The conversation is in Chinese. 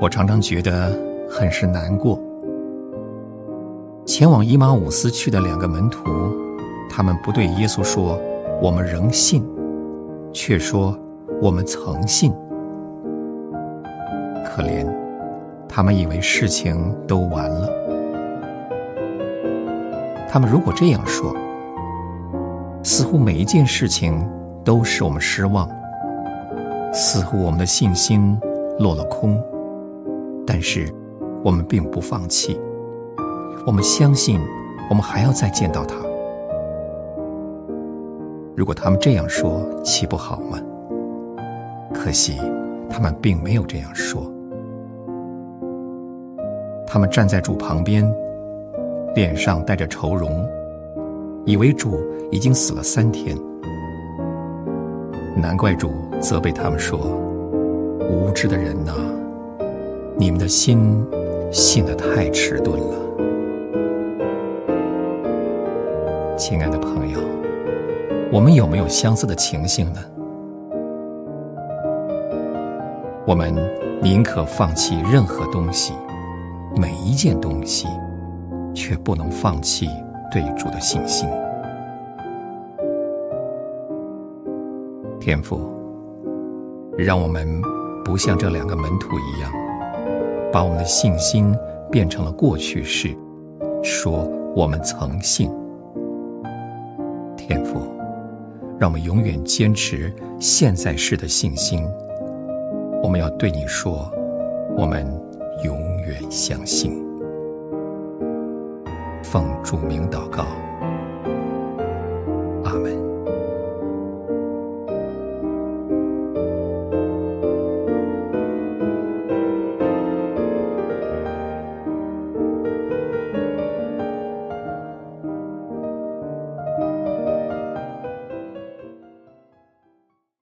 我常常觉得很是难过。前往以马忤斯去的两个门徒，他们不对耶稣说“我们仍信”，却说“我们曾信”。可怜，他们以为事情都完了。他们如果这样说，似乎每一件事情都使我们失望，似乎我们的信心落了空。是，我们并不放弃。我们相信，我们还要再见到他。如果他们这样说，岂不好吗？可惜，他们并没有这样说。他们站在主旁边，脸上带着愁容，以为主已经死了三天。难怪主责备他们说：“无知的人呐，你们的心信得太迟钝了。”亲爱的朋友，我们有没有相似的情形呢？我们宁可放弃任何东西，每一件东西，却不能放弃对主的信心。天父，让我们不像这两个门徒一样，把我们的信心变成了过去式，说我们曾信。天父，让我们永远坚持现在式的信心。我们要对你说，我们永远相信。奉主名祷告，阿门。